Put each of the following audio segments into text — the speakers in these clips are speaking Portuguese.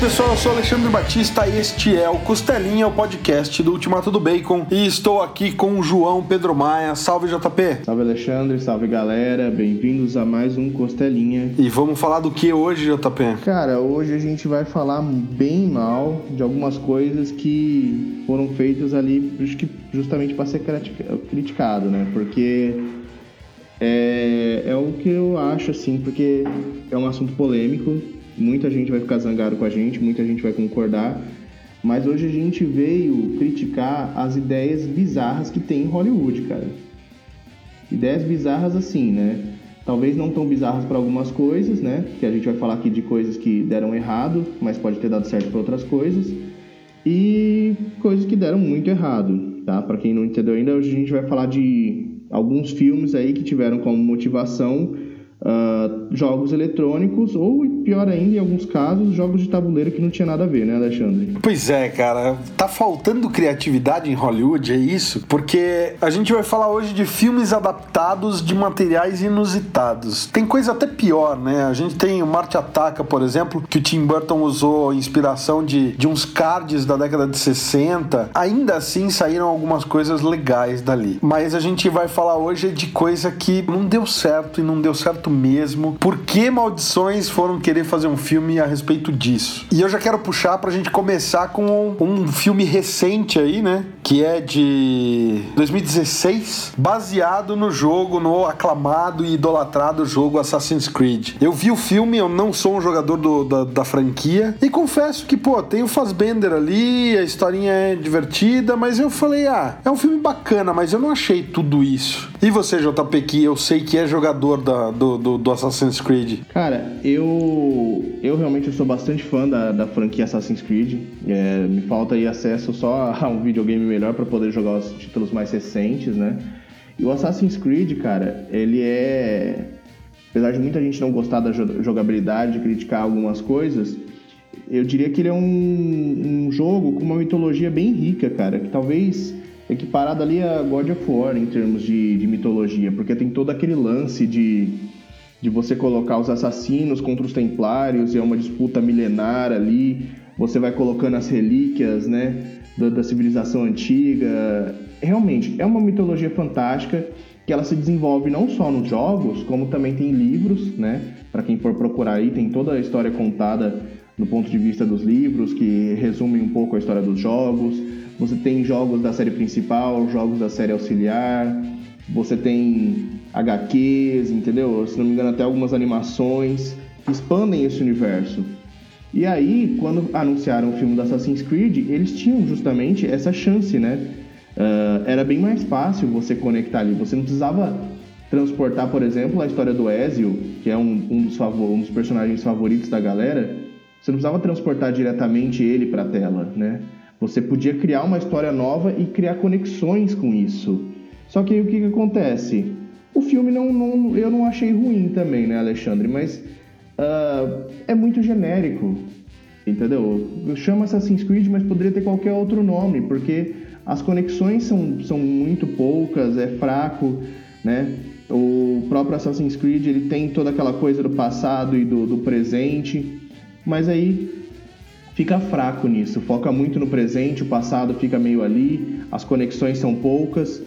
pessoal, eu sou Alexandre Batista e este é o Costelinha, o podcast do Ultimato do Bacon. E estou aqui com o João Pedro Maia. Salve, JP! Salve, Alexandre. Salve, galera. Bem-vindos a mais um Costelinha. E vamos falar do que hoje, JP? Cara, hoje a gente vai falar bem mal de algumas coisas que foram feitas ali justamente para ser criticado, né? Porque é, é o que eu acho, assim, porque é um assunto polêmico Muita gente vai ficar zangado com a gente, muita gente vai concordar. Mas hoje a gente veio criticar as ideias bizarras que tem em Hollywood, cara. Ideias bizarras assim, né? Talvez não tão bizarras para algumas coisas, né? Que a gente vai falar aqui de coisas que deram errado, mas pode ter dado certo para outras coisas. E coisas que deram muito errado, tá? Para quem não entendeu ainda, hoje a gente vai falar de alguns filmes aí que tiveram como motivação uh, jogos eletrônicos ou, pior ainda, em alguns casos, jogos de tabuleiro que não tinha nada a ver, né, Alexandre? Pois é, cara. Tá faltando criatividade em Hollywood, é isso? Porque a gente vai falar hoje de filmes adaptados de materiais inusitados. Tem coisa até pior, né? A gente tem o Marte Ataca, por exemplo, que o Tim Burton usou inspiração de, de uns cards da década de 60. Ainda assim, saíram algumas coisas legais dali. Mas a gente vai falar hoje de coisa que não deu certo e não deu certo mesmo. Por que maldições foram querer fazer um filme a respeito disso? E eu já quero puxar pra gente começar com um filme recente aí, né? Que é de 2016, baseado no jogo, no aclamado e idolatrado jogo Assassin's Creed. Eu vi o filme, eu não sou um jogador do, da, da franquia, e confesso que, pô, tem o Fassbender ali, a historinha é divertida, mas eu falei, ah, é um filme bacana, mas eu não achei tudo isso. E você, JP, que eu sei que é jogador da, do, do, do, Assassin's Creed? Cara, eu eu realmente sou bastante fã da, da franquia Assassin's Creed. É, me falta aí acesso só a um videogame melhor para poder jogar os títulos mais recentes, né? E o Assassin's Creed, cara, ele é. Apesar de muita gente não gostar da jogabilidade, criticar algumas coisas, eu diria que ele é um, um jogo com uma mitologia bem rica, cara, que talvez equiparado ali a God of War em termos de, de mitologia, porque tem todo aquele lance de de você colocar os assassinos contra os templários, e é uma disputa milenar ali, você vai colocando as relíquias, né, da, da civilização antiga. Realmente, é uma mitologia fantástica que ela se desenvolve não só nos jogos, como também tem livros, né? Para quem for procurar aí, tem toda a história contada do ponto de vista dos livros, que resumem um pouco a história dos jogos. Você tem jogos da série principal, jogos da série auxiliar, você tem HQs, entendeu? Se não me engano, até algumas animações que expandem esse universo. E aí, quando anunciaram o filme do Assassin's Creed, eles tinham justamente essa chance, né? Uh, era bem mais fácil você conectar ali. Você não precisava transportar, por exemplo, a história do Ezio, que é um, um, dos, favor, um dos personagens favoritos da galera. Você não precisava transportar diretamente ele para a tela, né? Você podia criar uma história nova e criar conexões com isso. Só que aí o que, que acontece? O filme não, não, eu não achei ruim também, né, Alexandre? Mas uh, é muito genérico, entendeu? Chama Assassin's Creed, mas poderia ter qualquer outro nome, porque as conexões são, são muito poucas, é fraco, né? O próprio Assassin's Creed ele tem toda aquela coisa do passado e do, do presente, mas aí fica fraco nisso, foca muito no presente, o passado fica meio ali, as conexões são poucas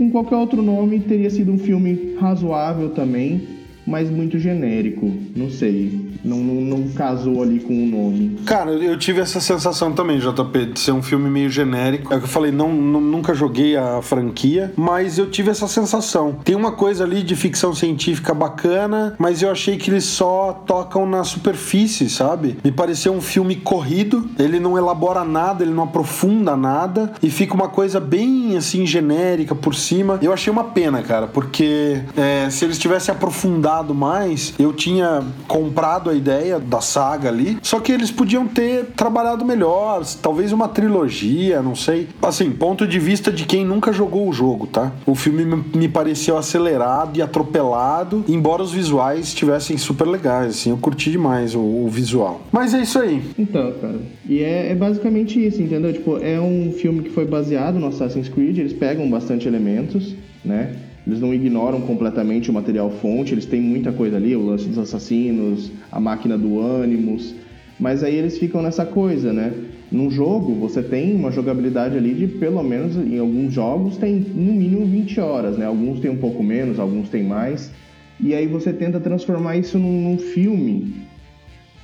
com qualquer outro nome teria sido um filme razoável também, mas muito genérico. Não sei. Não, não, não, casou ali com o nome. Cara, eu tive essa sensação também, JP, de ser um filme meio genérico. É o que eu falei, não, não, nunca joguei a franquia, mas eu tive essa sensação. Tem uma coisa ali de ficção científica bacana, mas eu achei que eles só tocam na superfície, sabe? Me pareceu um filme corrido, ele não elabora nada, ele não aprofunda nada, e fica uma coisa bem assim genérica por cima. Eu achei uma pena, cara, porque é, se eles tivessem aprofundado mais, eu tinha comprado a ideia da saga ali, só que eles podiam ter trabalhado melhor, talvez uma trilogia, não sei. Assim, ponto de vista de quem nunca jogou o jogo, tá? O filme me pareceu acelerado e atropelado, embora os visuais estivessem super legais, assim, eu curti demais o, o visual. Mas é isso aí. Então, cara, e é, é basicamente isso, entendeu? Tipo, é um filme que foi baseado no Assassin's Creed, eles pegam bastante elementos, né? Eles não ignoram completamente o material fonte, eles têm muita coisa ali, o lance dos assassinos, a máquina do Animus, Mas aí eles ficam nessa coisa, né? Num jogo, você tem uma jogabilidade ali de pelo menos, em alguns jogos, tem no mínimo 20 horas, né? Alguns tem um pouco menos, alguns tem mais. E aí você tenta transformar isso num, num filme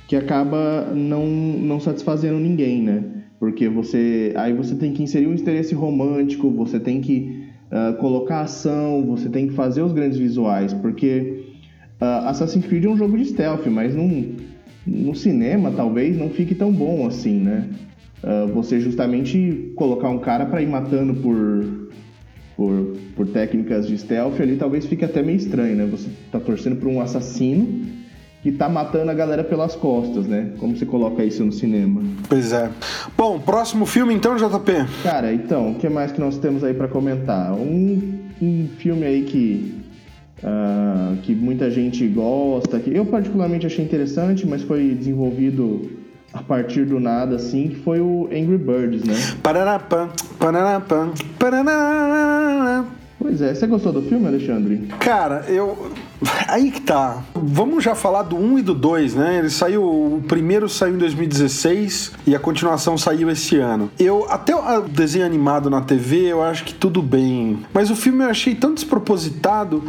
que acaba não, não satisfazendo ninguém, né? Porque você. Aí você tem que inserir um interesse romântico, você tem que uh, colocar ação, você tem que fazer os grandes visuais, porque uh, Assassin's Creed é um jogo de stealth, mas num, no cinema talvez não fique tão bom assim, né? Uh, você justamente colocar um cara para ir matando por, por, por técnicas de stealth ali talvez fique até meio estranho, né? Você tá torcendo por um assassino que tá matando a galera pelas costas, né? Como você coloca isso no cinema? Pois é. Bom, próximo filme então, JP? Cara, então, o que mais que nós temos aí para comentar? Um, um filme aí que uh, que muita gente gosta, que eu particularmente achei interessante, mas foi desenvolvido a partir do nada, assim, que foi o Angry Birds, né? Pararapam, pararapam, parará. Pois é, você gostou do filme, Alexandre? Cara, eu. Aí que tá. Vamos já falar do 1 e do 2, né? Ele saiu. O primeiro saiu em 2016 e a continuação saiu esse ano. Eu. Até o desenho animado na TV, eu acho que tudo bem. Mas o filme eu achei tão despropositado.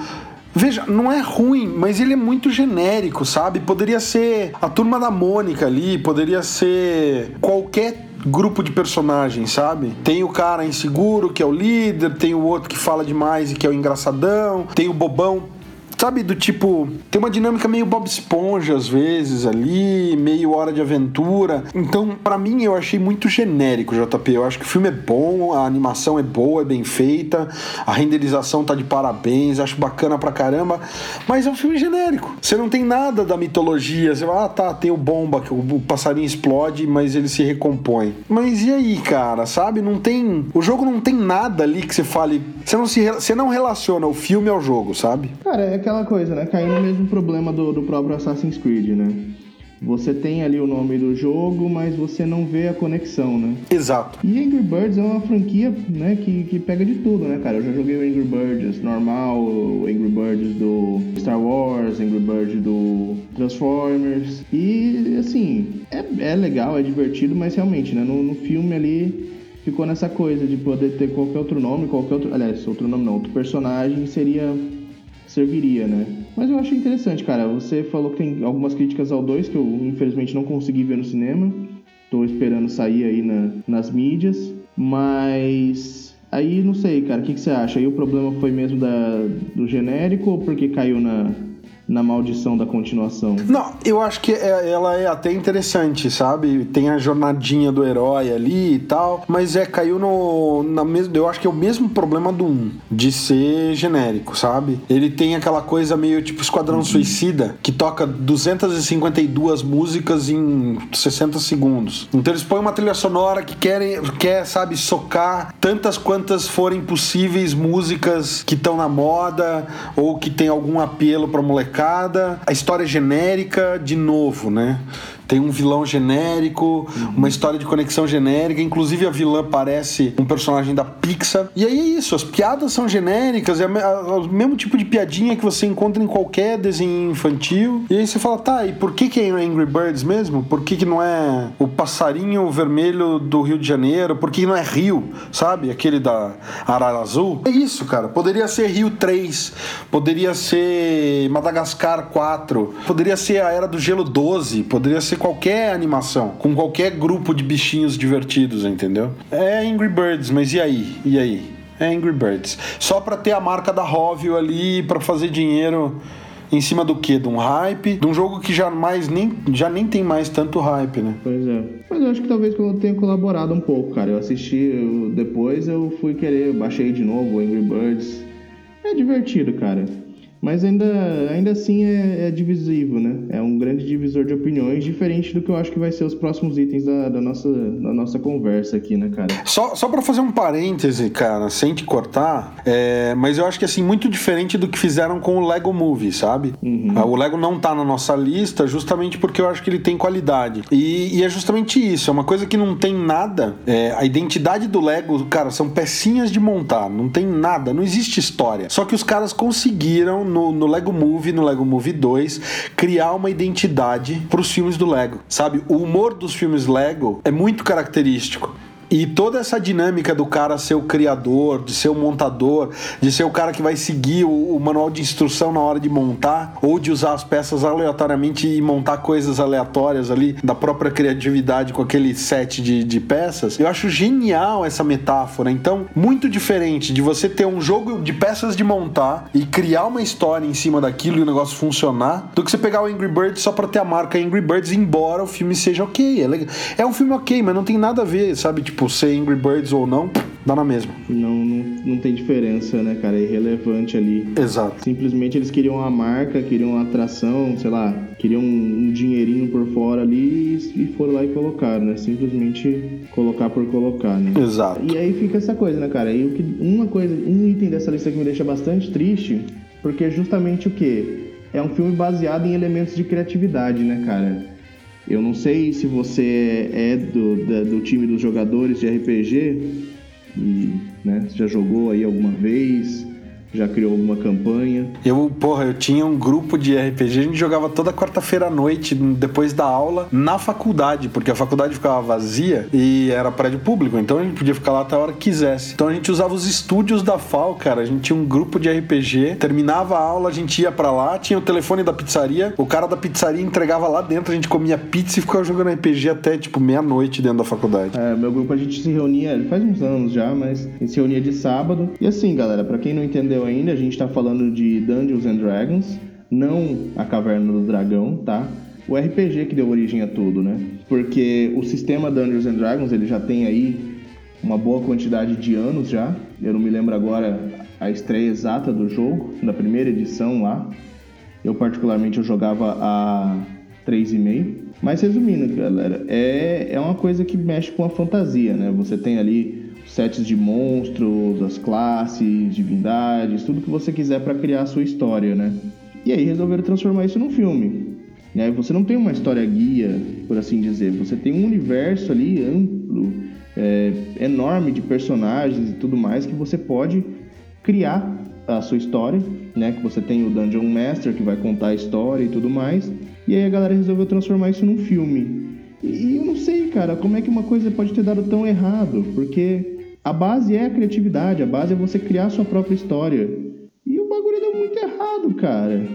Veja, não é ruim, mas ele é muito genérico, sabe? Poderia ser a turma da Mônica ali, poderia ser qualquer grupo de personagens, sabe? Tem o cara inseguro, que é o líder, tem o outro que fala demais e que é o engraçadão, tem o bobão Sabe, do tipo, tem uma dinâmica meio Bob Esponja às vezes ali, meio Hora de Aventura. Então, para mim, eu achei muito genérico, JP. Eu acho que o filme é bom, a animação é boa, é bem feita, a renderização tá de parabéns, acho bacana pra caramba, mas é um filme genérico. Você não tem nada da mitologia. Você vai, ah, tá, tem o bomba, que o passarinho explode, mas ele se recompõe. Mas e aí, cara, sabe? Não tem. O jogo não tem nada ali que você fale. Você não, se, você não relaciona o filme ao jogo, sabe? Cara, é aquela coisa, né? Caiu no mesmo problema do, do próprio Assassin's Creed, né? Você tem ali o nome do jogo, mas você não vê a conexão, né? Exato. E Angry Birds é uma franquia, né, que, que pega de tudo, né, cara? Eu já joguei o Angry Birds normal, o Angry Birds do Star Wars, Angry Birds do Transformers. E, assim, é, é legal, é divertido, mas realmente, né, no, no filme ali ficou nessa coisa de poder ter qualquer outro nome, qualquer outro... Aliás, outro nome não, outro personagem seria serviria, né? Mas eu achei interessante, cara. Você falou que tem algumas críticas ao 2 que eu infelizmente não consegui ver no cinema. Tô esperando sair aí na, nas mídias. Mas aí não sei, cara. O que, que você acha? Aí o problema foi mesmo da, do genérico ou porque caiu na, na maldição da continuação. Não, eu acho que é, ela é até interessante, sabe? Tem a jornadinha do herói ali e tal, mas é, caiu no. Na mesmo, eu acho que é o mesmo problema do 1, de ser genérico, sabe? Ele tem aquela coisa meio tipo Esquadrão uhum. Suicida, que toca 252 músicas em 60 segundos. Então eles põem uma trilha sonora que querem, quer, sabe, socar tantas quantas forem possíveis músicas que estão na moda ou que tem algum apelo pra molecada a história genérica de novo, né? Tem um vilão genérico, uhum. uma história de conexão genérica. Inclusive, a vilã parece um personagem da Pixar. E aí é isso, as piadas são genéricas, é o mesmo tipo de piadinha que você encontra em qualquer desenho infantil. E aí você fala, tá, e por que, que é Angry Birds mesmo? Por que, que não é o passarinho vermelho do Rio de Janeiro? Por que não é Rio, sabe? Aquele da Arara Azul. É isso, cara. Poderia ser Rio 3, poderia ser Madagascar 4, poderia ser a Era do Gelo 12, poderia ser qualquer animação, com qualquer grupo de bichinhos divertidos, entendeu? É Angry Birds, mas e aí? E aí? É Angry Birds. Só pra ter a marca da Rovio ali, para fazer dinheiro em cima do que? De um hype, de um jogo que já, mais nem, já nem tem mais tanto hype, né? Pois é. Mas eu acho que talvez eu tenha colaborado um pouco, cara. Eu assisti, eu, depois eu fui querer, baixei de novo o Angry Birds. É divertido, cara. Mas ainda, ainda assim é, é, divisivo, né? É um grande divisor de opiniões, diferente do que eu acho que vai ser os próximos itens da, da nossa, da nossa conversa aqui, né, cara? Só, só para fazer um parêntese, cara, sem te cortar, é, mas eu acho que assim, muito diferente do que fizeram com o Lego Movie, sabe? Uhum. O Lego não tá na nossa lista justamente porque eu acho que ele tem qualidade. E, e é justamente isso, é uma coisa que não tem nada. É, a identidade do Lego, cara, são pecinhas de montar, não tem nada, não existe história. Só que os caras conseguiram no, no Lego Movie, no Lego Movie 2, criar uma identidade para os filmes do Lego, sabe? O humor dos filmes Lego é muito característico. E toda essa dinâmica do cara ser o criador, de ser o montador, de ser o cara que vai seguir o, o, manual de instrução na hora de montar, ou de usar as peças aleatoriamente e montar coisas aleatórias ali, da própria criatividade com aquele set de, de peças, eu acho genial essa metáfora. Então, muito diferente de você ter um jogo de peças de montar e criar uma história em cima daquilo e o negócio funcionar, do que você pegar o Angry Birds só pra ter a marca Angry Birds, embora o filme seja ok. É, legal. é um filme ok, mas não tem nada a ver, sabe? Tipo, tipo, ser Angry Birds ou não, dá na mesma. Não, não, não tem diferença, né, cara? É irrelevante ali. Exato. Simplesmente eles queriam uma marca, queriam uma atração, sei lá, queriam um dinheirinho por fora ali e foram lá e colocaram, né? Simplesmente colocar por colocar, né? Exato. E aí fica essa coisa, né, cara? E uma coisa, um item dessa lista que me deixa bastante triste, porque é justamente o quê? É um filme baseado em elementos de criatividade, né, cara? Eu não sei se você é do, da, do time dos jogadores de RPG e né, já jogou aí alguma vez, já criou alguma campanha? Eu, porra, eu tinha um grupo de RPG, a gente jogava toda quarta-feira à noite, depois da aula, na faculdade, porque a faculdade ficava vazia e era prédio público, então a gente podia ficar lá até a hora que quisesse. Então a gente usava os estúdios da FAO, cara. A gente tinha um grupo de RPG, terminava a aula, a gente ia para lá, tinha o telefone da pizzaria, o cara da pizzaria entregava lá dentro, a gente comia pizza e ficava jogando RPG até tipo meia-noite dentro da faculdade. É, meu grupo a gente se reunia, faz uns anos já, mas a gente se reunia de sábado. E assim, galera, para quem não entendeu entendeu ainda, a gente está falando de Dungeons and Dragons, não a Caverna do Dragão, tá? O RPG que deu origem a tudo, né? Porque o sistema Dungeons and Dragons ele já tem aí uma boa quantidade de anos já. Eu não me lembro agora a estreia exata do jogo, na primeira edição lá. Eu particularmente eu jogava a 3,5. Mas resumindo, galera, é, é uma coisa que mexe com a fantasia, né? Você tem ali sets de monstros, as classes, divindades, tudo que você quiser para criar a sua história, né? E aí resolveram transformar isso num filme. Né? Você não tem uma história guia, por assim dizer, você tem um universo ali amplo, é, enorme de personagens e tudo mais que você pode criar a sua história, né? Que você tem o Dungeon Master que vai contar a história e tudo mais. E aí a galera resolveu transformar isso num filme. E eu não sei, cara, como é que uma coisa pode ter dado tão errado, porque a base é a criatividade, a base é você criar a sua própria história. E o bagulho deu muito errado, cara.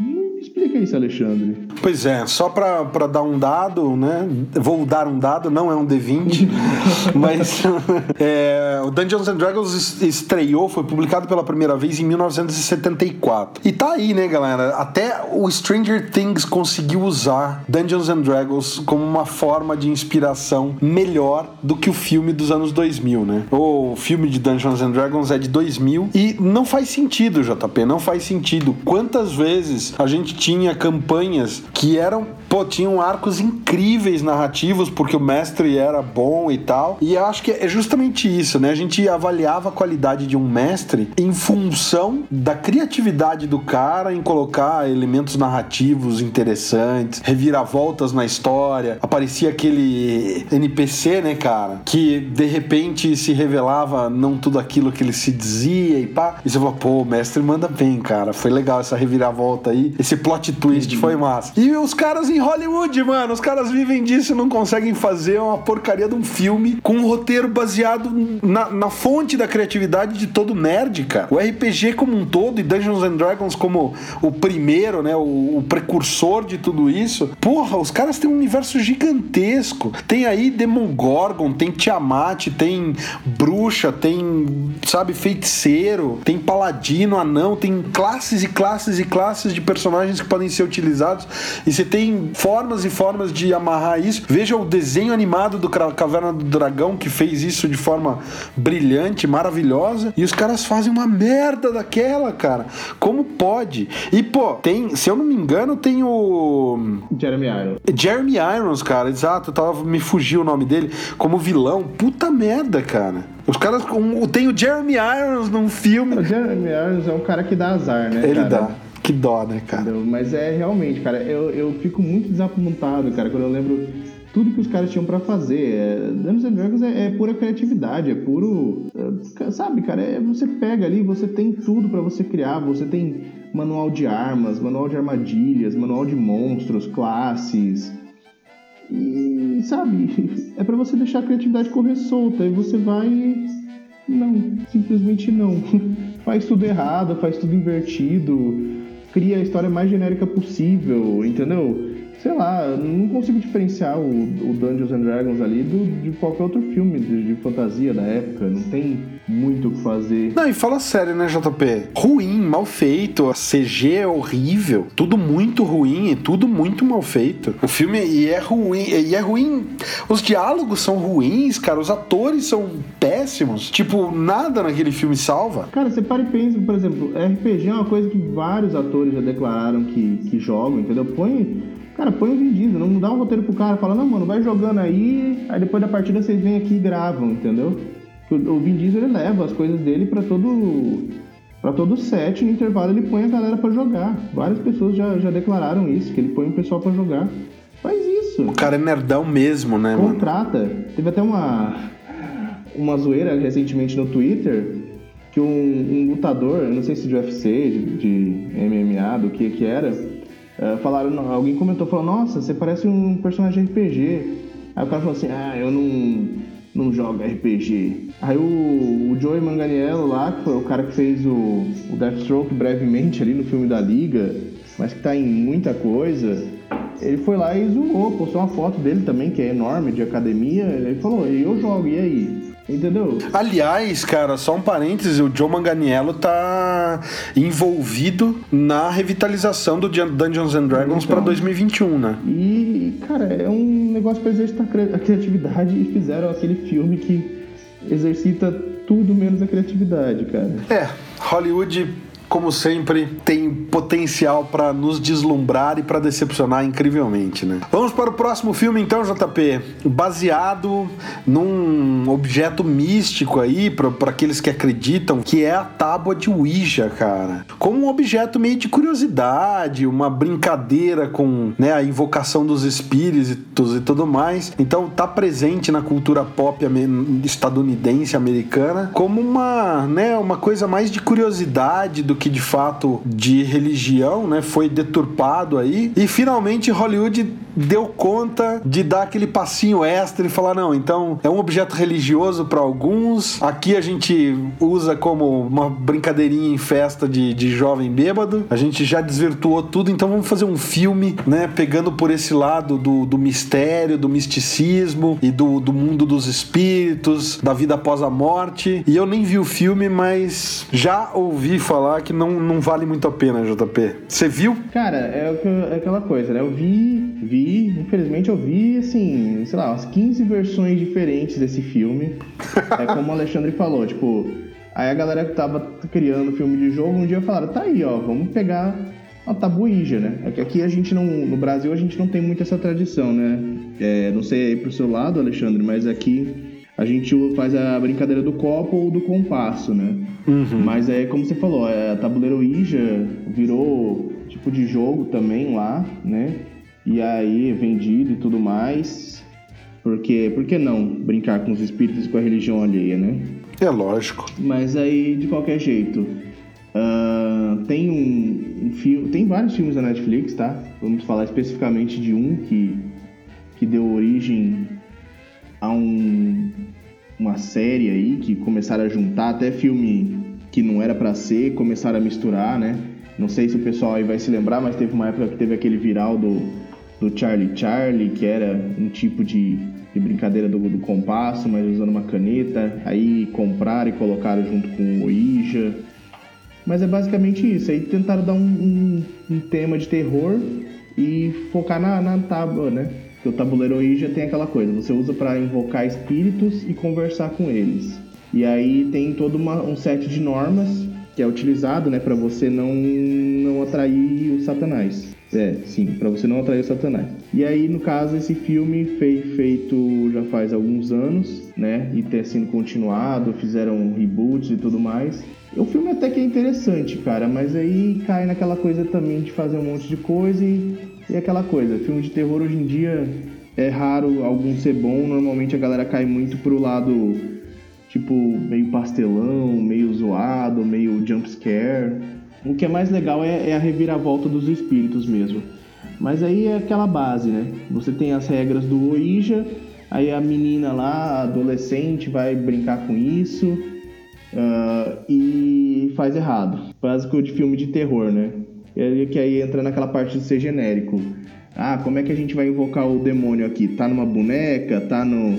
Me explica isso, Alexandre. Pois é, só para dar um dado, né? Vou dar um dado, não é um D20, mas é, o Dungeons and Dragons estreou, foi publicado pela primeira vez em 1974. E tá aí, né, galera? Até o Stranger Things conseguiu usar Dungeons and Dragons como uma forma de inspiração melhor do que o filme dos anos 2000, né? O filme de Dungeons and Dragons é de 2000 e não faz sentido, JP, não faz sentido. Quantas vezes vezes a gente tinha campanhas que eram, pô, tinham arcos incríveis narrativos porque o mestre era bom e tal. E eu acho que é justamente isso, né? A gente avaliava a qualidade de um mestre em função da criatividade do cara em colocar elementos narrativos interessantes, reviravoltas na história. Aparecia aquele NPC, né, cara, que de repente se revelava não tudo aquilo que ele se dizia e pá. E você fala, pô, o mestre manda bem, cara. Foi legal essa reviravolta aí. Esse plot twist foi massa. E os caras em Hollywood, mano, os caras vivem disso e não conseguem fazer uma porcaria de um filme com um roteiro baseado na, na fonte da criatividade de todo nerd, cara. O RPG como um todo e Dungeons and Dragons como o primeiro, né, o, o precursor de tudo isso. Porra, os caras têm um universo gigantesco. Tem aí Demogorgon, tem Tiamat, tem bruxa, tem, sabe, feiticeiro, tem paladino, anão, tem classes e classes e classes de personagens que podem ser utilizados e você tem formas e formas de amarrar isso. Veja o desenho animado do Caverna do Dragão que fez isso de forma brilhante, maravilhosa, e os caras fazem uma merda daquela, cara. Como pode? E pô, tem, se eu não me engano, tem o Jeremy Irons. Jeremy Irons, cara, exato, tava me fugiu o nome dele como vilão. Puta merda, cara. Os caras. Um, tem o Jeremy Irons num filme. O Jeremy Irons é um cara que dá azar, né? Ele cara? dá. Que dó, né, cara? Entendeu? Mas é realmente, cara, eu, eu fico muito desapontado, cara, quando eu lembro tudo que os caras tinham para fazer. É, Dungeons and Dragons é, é, pura criatividade, é puro. É, sabe, cara, é, você pega ali, você tem tudo para você criar, você tem manual de armas, manual de armadilhas, manual de monstros, classes. E, sabe, é para você deixar a criatividade correr solta. E você vai. Não, simplesmente não. faz tudo errado, faz tudo invertido, cria a história mais genérica possível, entendeu? Sei lá, não consigo diferenciar o, o Dungeons and Dragons ali do, de qualquer outro filme de, de, fantasia da época. Não tem muito o que fazer. Não, e fala sério, né, JP? Ruim, mal feito, a CG é horrível, tudo muito ruim e tudo muito mal feito. O filme e é ruim, e é ruim. Os diálogos são ruins, cara, os atores são péssimos. Tipo, nada naquele filme salva. Cara, você para e pensa, por exemplo, RPG é uma coisa que vários atores já declararam que, que jogam, entendeu? Põe Cara, põe o Vin Diesel, não dá um roteiro pro cara, fala, não, mano, vai jogando aí, aí depois da partida vocês vêm aqui e gravam, entendeu? O Vin Diesel ele leva as coisas dele para todo para todo set, no intervalo ele põe a galera para jogar. Várias pessoas já, já declararam isso, que ele põe o pessoal para jogar. Faz isso. O cara é nerdão mesmo, né, Contrata. Mano? Teve até uma uma zoeira recentemente no Twitter que um, um lutador, não sei se de UFC, de, de MMA, do que que era, Uh, falaram, alguém comentou, falou, nossa, você parece um personagem RPG. Aí o cara falou assim, ah, eu não, não jogo RPG. Aí o, o Joey Manganiello lá, que foi o cara que fez o, o Deathstroke brevemente ali no filme da Liga, mas que tá em muita coisa, ele foi lá e zoou, postou uma foto dele também, que é enorme, de academia, ele falou, eu jogo, e aí? Entendeu? Aliás, cara, só um parêntese, o Joe Manganiello tá envolvido na revitalização do Dungeons and Dragons então, para 2021, né? E, cara, é um negócio para exercitar a criatividade e fizeram aquele filme que exercita tudo menos a criatividade, cara. É, Hollywood como sempre, tem potencial para nos deslumbrar e para decepcionar incrivelmente, né? Vamos para o próximo filme então, JP, baseado num objeto místico aí para aqueles que acreditam, que é a tábua de Ouija, cara. Como um objeto meio de curiosidade, uma brincadeira com, né, a invocação dos espíritos e tudo mais. Então tá presente na cultura pop estadunidense americana como uma, né, uma coisa mais de curiosidade do que de fato de religião, né, foi deturpado aí. E finalmente Hollywood deu conta de dar aquele passinho extra e falar não, então é um objeto religioso para alguns. Aqui a gente usa como uma brincadeirinha em festa de, de jovem bêbado. A gente já desvirtuou tudo, então vamos fazer um filme, né, pegando por esse lado do, do mistério, do misticismo e do, do mundo dos espíritos, da vida após a morte. E eu nem vi o filme, mas já ouvi falar que não, não vale muito a pena, JP. Você viu? Cara, é, é aquela coisa, né? Eu vi, vi, infelizmente eu vi, assim, sei lá, umas 15 versões diferentes desse filme. é como o Alexandre falou, tipo, aí a galera que tava criando filme de jogo um dia falaram, tá aí, ó, vamos pegar a tabuíja, né? É que aqui a gente não, no Brasil a gente não tem muito essa tradição, né? É, não sei aí pro seu lado, Alexandre, mas aqui a gente faz a brincadeira do copo ou do compasso, né? Uhum. Mas é como você falou, é, a tabuleiro Ouija virou tipo de jogo também lá, né? E aí é vendido e tudo mais. Porque, por que não brincar com os espíritos e com a religião alheia, né? É lógico. Mas aí, de qualquer jeito, uh, tem um, um filme, tem vários filmes da Netflix, tá? Vamos falar especificamente de um que, que deu origem a um, uma série aí que começaram a juntar até filme que não era para ser, começaram a misturar, né? Não sei se o pessoal aí vai se lembrar, mas teve uma época que teve aquele viral do, do Charlie Charlie, que era um tipo de, de brincadeira do, do, compasso, mas usando uma caneta. Aí compraram e colocaram junto com o Ouija. Mas é basicamente isso. Aí tentaram dar um, um, um tema de terror e focar na, na tábua, né? Porque o tabuleiro Ouija tem aquela coisa, você usa para invocar espíritos e conversar com eles. E aí tem todo uma, um set de normas que é utilizado, né, para você não não atrair o Satanás. É, sim, para você não atrair o Satanás. E aí, no caso, esse filme foi feito já faz alguns anos, né? E ter sido continuado, fizeram reboots e tudo mais. O filme até que é interessante, cara, mas aí cai naquela coisa também de fazer um monte de coisa e e aquela coisa, filme de terror hoje em dia é raro algum ser bom, normalmente a galera cai muito pro lado tipo meio pastelão, meio zoado, meio jump scare. O que é mais legal é, é a reviravolta dos espíritos mesmo. Mas aí é aquela base, né? Você tem as regras do Ouija, aí a menina lá, a adolescente, vai brincar com isso uh, e faz errado. Básico de filme de terror, né? Que aí entra naquela parte de ser genérico. Ah, como é que a gente vai invocar o demônio aqui? Tá numa boneca? Tá no.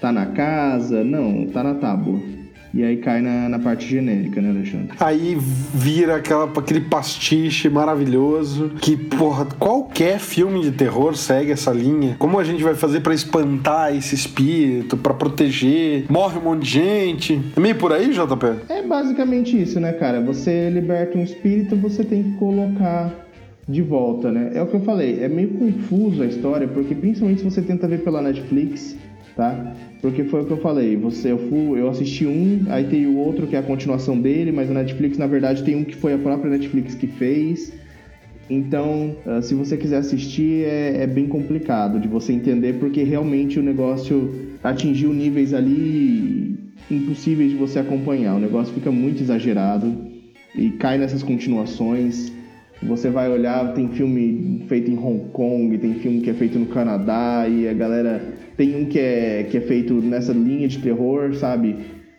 tá na casa? Não, tá na tábua. E aí cai na, na parte genérica, né, Alexandre? Aí vira aquela, aquele pastiche maravilhoso que, porra, qualquer filme de terror segue essa linha. Como a gente vai fazer para espantar esse espírito, para proteger? Morre um monte de gente. É meio por aí, JP? É basicamente isso, né, cara? Você liberta um espírito, você tem que colocar de volta, né? É o que eu falei, é meio confuso a história, porque principalmente se você tenta ver pela Netflix, tá? Porque foi o que eu falei, você, eu, fui, eu assisti um, aí tem o outro que é a continuação dele, mas a Netflix, na verdade, tem um que foi a própria Netflix que fez. Então, uh, se você quiser assistir, é, é, bem complicado de você entender, porque realmente o negócio atingiu níveis ali impossíveis de você acompanhar. O negócio fica muito exagerado e cai nessas continuações. Você vai olhar, tem filme feito em Hong Kong, tem filme que é feito no Canadá e a galera tem um que é, que é feito nessa linha de terror, sabe?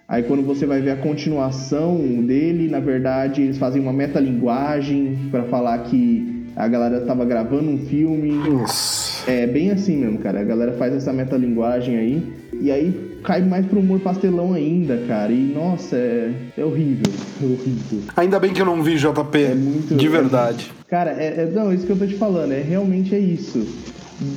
Aí quando você vai ver a continuação dele, na verdade, eles fazem uma metalinguagem para falar que a galera tava gravando um filme. Nossa. É bem assim mesmo, cara. A galera faz essa metalinguagem aí. E aí cai mais pro humor pastelão ainda, cara. E nossa, é, é horrível. É horrível. Ainda bem que eu não vi JP. É muito. De verdade. É, cara, é, é, não, isso que eu tô te falando, é realmente é isso.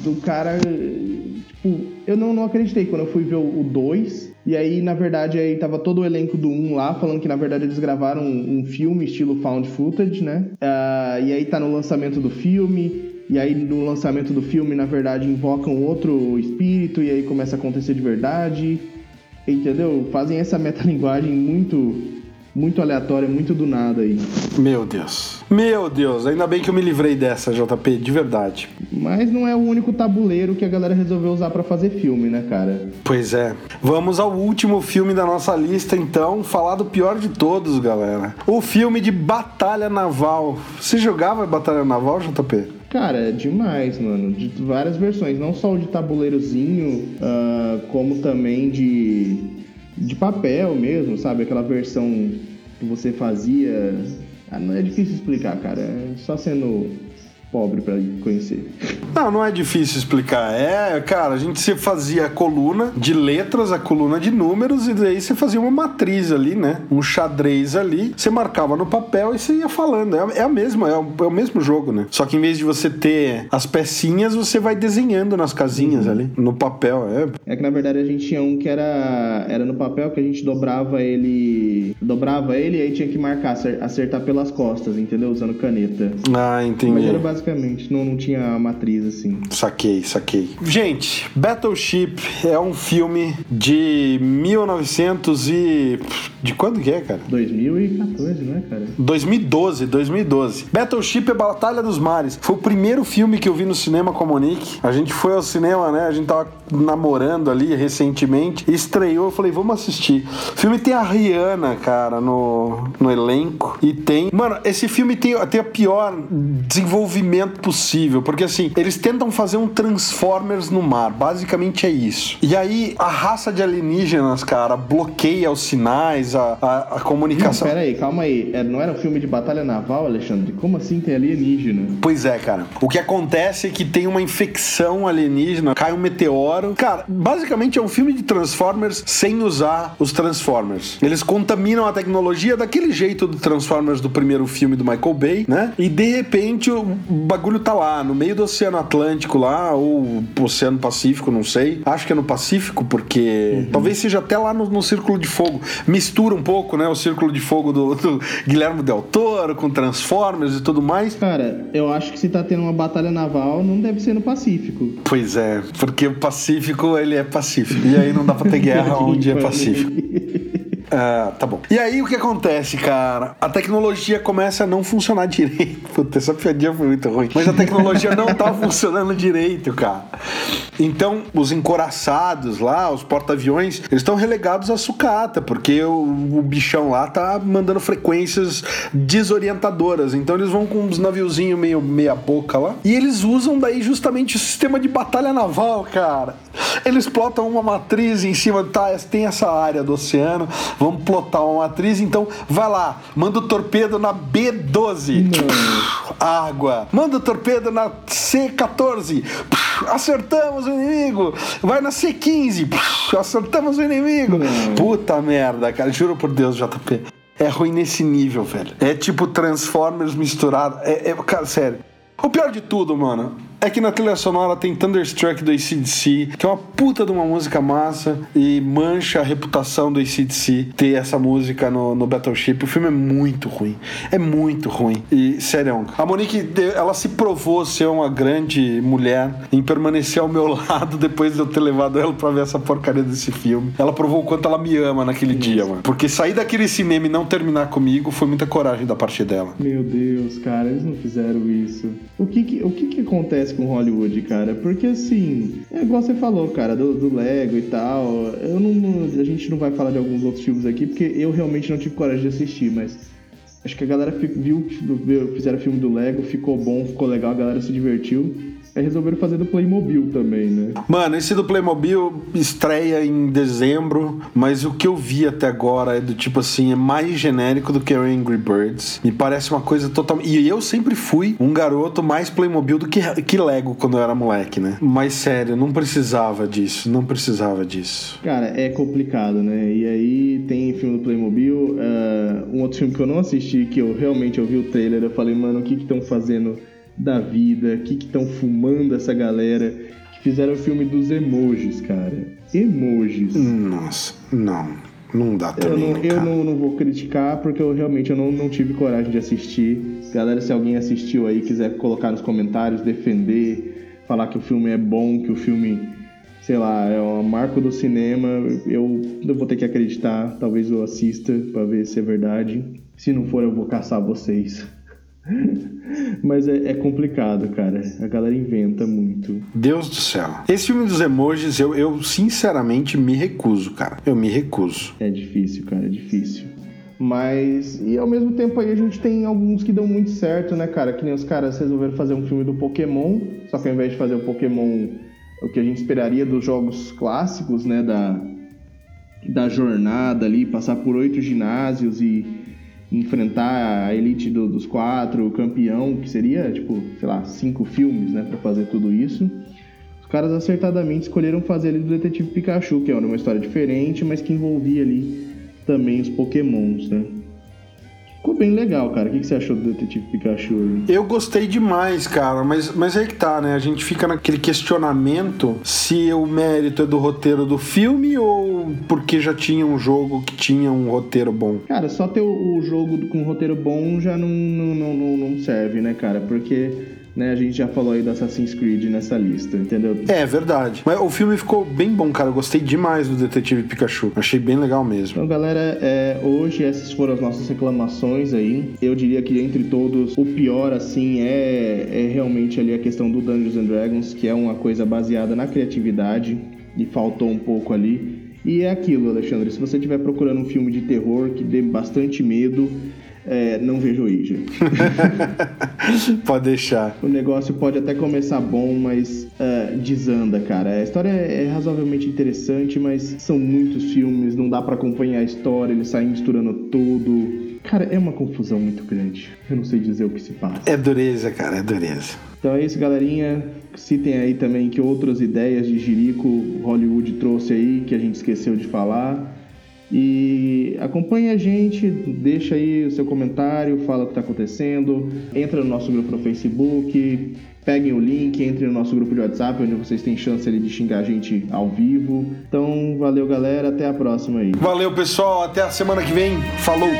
Do cara. Tipo, eu não, não acreditei quando eu fui ver o 2. E aí, na verdade, aí tava todo o elenco do 1 um lá, falando que na verdade eles gravaram um, um filme estilo found footage, né? Uh, e aí tá no lançamento do filme. E aí no lançamento do filme, na verdade, invocam outro espírito e aí começa a acontecer de verdade. Entendeu? Fazem essa metalinguagem muito muito aleatória, muito do nada aí. Meu Deus. Meu Deus, ainda bem que eu me livrei dessa, JP, de verdade. Mas não é o único tabuleiro que a galera resolveu usar para fazer filme, né, cara? Pois é. Vamos ao último filme da nossa lista, então, falar do pior de todos, galera. O filme de Batalha Naval. Você jogava Batalha Naval, JP? Cara, é demais, mano. De várias versões, não só o de tabuleirozinho, uh, como também de, de papel mesmo, sabe? Aquela versão que você fazia. Ah, não é difícil explicar, cara. É só sendo pobre para conhecer. Não, não é difícil explicar. É, cara, a gente se fazia a coluna de letras, a coluna de números, e daí você fazia uma matriz ali, né? Um xadrez ali, você marcava no papel e você ia falando. É, é a mesma, é o, é o, mesmo jogo, né? Só que em vez de você ter as pecinhas, você vai desenhando nas casinhas uhum. ali, no papel. É. é que na verdade a gente tinha um que era, era no papel que a gente dobrava ele. Dobrava ele e aí tinha que marcar, acertar pelas costas, entendeu? Usando caneta. Ah, entendi. Mas era basicamente basicamente. Não, não tinha matriz assim. Saquei, saquei. Gente, Battleship é um filme de 1900 e. De quando que é, cara? 2014, né, cara? 2012, 2012. Battleship é Batalha dos Mares. Foi o primeiro filme que eu vi no cinema com a Monique. A gente foi ao cinema, né? A gente tava namorando ali recentemente. Estreou, eu falei, vamos assistir. O filme tem a Rihanna, cara, no, no elenco. E tem. Mano, esse filme tem, tem a pior desenvolvimento possível, porque assim, eles tentam fazer um Transformers no mar, basicamente é isso. E aí a raça de alienígenas, cara, bloqueia os sinais, a, a, a comunicação. Pera aí, calma aí, é, não era um filme de batalha naval, Alexandre? Como assim tem alienígena? Pois é, cara. O que acontece é que tem uma infecção alienígena, cai um meteoro. Cara, basicamente é um filme de Transformers sem usar os Transformers. Eles contaminam a tecnologia daquele jeito do Transformers do primeiro filme do Michael Bay, né? E de repente o bagulho tá lá, no meio do Oceano Atlântico lá, ou Oceano Pacífico, não sei. Acho que é no Pacífico, porque uhum. talvez seja até lá no, no, Círculo de Fogo. Mistura um pouco, né, o Círculo de Fogo do, do Guilherme Del Toro com Transformers e tudo mais. Cara, eu acho que se tá tendo uma batalha naval, não deve ser no Pacífico. Pois é, porque o Pacífico, ele é pacífico. E aí não dá pra ter guerra onde é Pacífico. Ah, tá bom. E aí o que acontece, cara? A tecnologia começa a não funcionar direito. Puta, essa piadinha foi muito ruim. Mas a tecnologia não tá funcionando direito, cara. Então, os encoraçados lá, os porta-aviões, eles estão relegados à sucata, porque o, o, bichão lá tá mandando frequências desorientadoras. Então eles vão com uns naviozinhos meio meia boca lá. E eles usam daí justamente o sistema de batalha naval, cara. Eles plotam uma matriz em cima, tá? Tem essa área do oceano, vamos plotar uma matriz, então vai lá, manda o torpedo na B12. água. Manda o torpedo na C14. acertamos o inimigo. Vai na C15. acertamos o inimigo. Não. Puta merda, cara. Juro por Deus, JP. É ruim nesse nível, velho. É tipo Transformers misturado. É, é cara, sério. O pior de tudo, mano, é que na trilha sonora tem Thunderstruck do ACDC, que é uma puta de uma música massa e mancha a reputação do ACDC ter essa música no, no Battleship. O filme é muito ruim. É muito ruim. E, sério, a Monique, ela se provou ser uma grande mulher em permanecer ao meu lado depois de eu ter levado ela pra ver essa porcaria desse filme. Ela provou o quanto ela me ama naquele Isso. dia, mano. Porque sair daquele cinema e não terminar comigo foi muita coragem da parte dela. Meu Deus, cara, eles não fizeram isso. O que que, o que, que acontece com Hollywood, cara. Porque assim, é igual você falou, cara, do, do Lego e tal. Eu não, a gente não vai falar de alguns outros filmes aqui, porque eu realmente não tive coragem de assistir, mas acho que a galera viu, fizeram filme do Lego, ficou bom, ficou legal, a galera se divertiu. Aí resolveram fazer do Playmobil também, né? Mano, esse do Playmobil estreia em dezembro, mas o que eu vi até agora é do tipo assim, é mais genérico do que o Angry Birds. Me parece uma coisa totalmente. E eu sempre fui um garoto mais Playmobil do que, que Lego quando eu era moleque, né? Mas sério, não precisava disso, não precisava disso. Cara, é complicado, né? E aí tem filme do Playmobil, uh, um outro filme que eu não assisti, que eu realmente ouvi o trailer, eu falei, mano, o que estão fazendo? Da vida, o que estão fumando essa galera, que fizeram o filme dos emojis, cara. Emojis. Nossa, não. Não dá também. Eu, não, eu não, não, vou criticar porque eu realmente eu não, não tive coragem de assistir. Galera, se alguém assistiu aí quiser colocar nos comentários, defender, falar que o filme é bom, que o filme, sei lá, é um marco do cinema, eu, eu vou ter que acreditar. Talvez eu assista para ver se é verdade. Se não for, eu vou caçar vocês. Mas é, é, complicado, cara. A galera inventa muito. Deus do céu. Esse filme dos emojis, eu, eu sinceramente me recuso, cara. Eu me recuso. É difícil, cara, é difícil. Mas, e ao mesmo tempo aí a gente tem alguns que dão muito certo, né, cara? Que nem os caras resolveram fazer um filme do Pokémon, só que ao invés de fazer o Pokémon, o que a gente esperaria dos jogos clássicos, né, da, da jornada ali, passar por oito ginásios e enfrentar a elite do, dos quatro, o campeão, que seria, tipo, sei lá, cinco filmes, né, para fazer tudo isso. Os caras acertadamente escolheram fazer ali do Detetive Pikachu, que é uma história diferente, mas que envolvia ali também os Pokémons, né? Ficou bem legal, cara. O que você achou do Detetive Pikachu? Eu gostei demais, cara, mas, mas aí que tá, né? A gente fica naquele questionamento se o mérito é do roteiro do filme ou porque já tinha um jogo que tinha um roteiro bom. Cara, só ter o, jogo com um roteiro bom já não, não, não, não serve, né, cara? Porque né? A gente já falou aí do Assassin's Creed nessa lista, entendeu? É, verdade. Mas o filme ficou bem bom, cara. Eu gostei demais do Detetive Pikachu. Achei bem legal mesmo. Então, galera, é, hoje essas foram as nossas reclamações aí. Eu diria que entre todos, o pior, assim, é, é realmente ali a questão do Dungeons and Dragons, que é uma coisa baseada na criatividade e faltou um pouco ali. E é aquilo, Alexandre, se você estiver procurando um filme de terror que dê bastante medo, é, não vejo Ouija. pode deixar. O negócio pode até começar bom, mas uh, desanda, cara. A história é razoavelmente interessante, mas são muitos filmes, não dá para acompanhar a história, eles saem misturando tudo. Cara, é uma confusão muito grande. Eu não sei dizer o que se passa. É dureza, cara, é dureza. Então é isso, galerinha. Citem aí também que outras ideias de Jirico Hollywood trouxe aí que a gente esqueceu de falar. E acompanhe a gente, deixa aí o seu comentário, fala o que está acontecendo, entra no nosso grupo no Facebook, peguem o link, entre no nosso grupo de WhatsApp, onde vocês têm chance ali de xingar a gente ao vivo. Então, valeu galera, até a próxima aí. Valeu pessoal, até a semana que vem. Falou!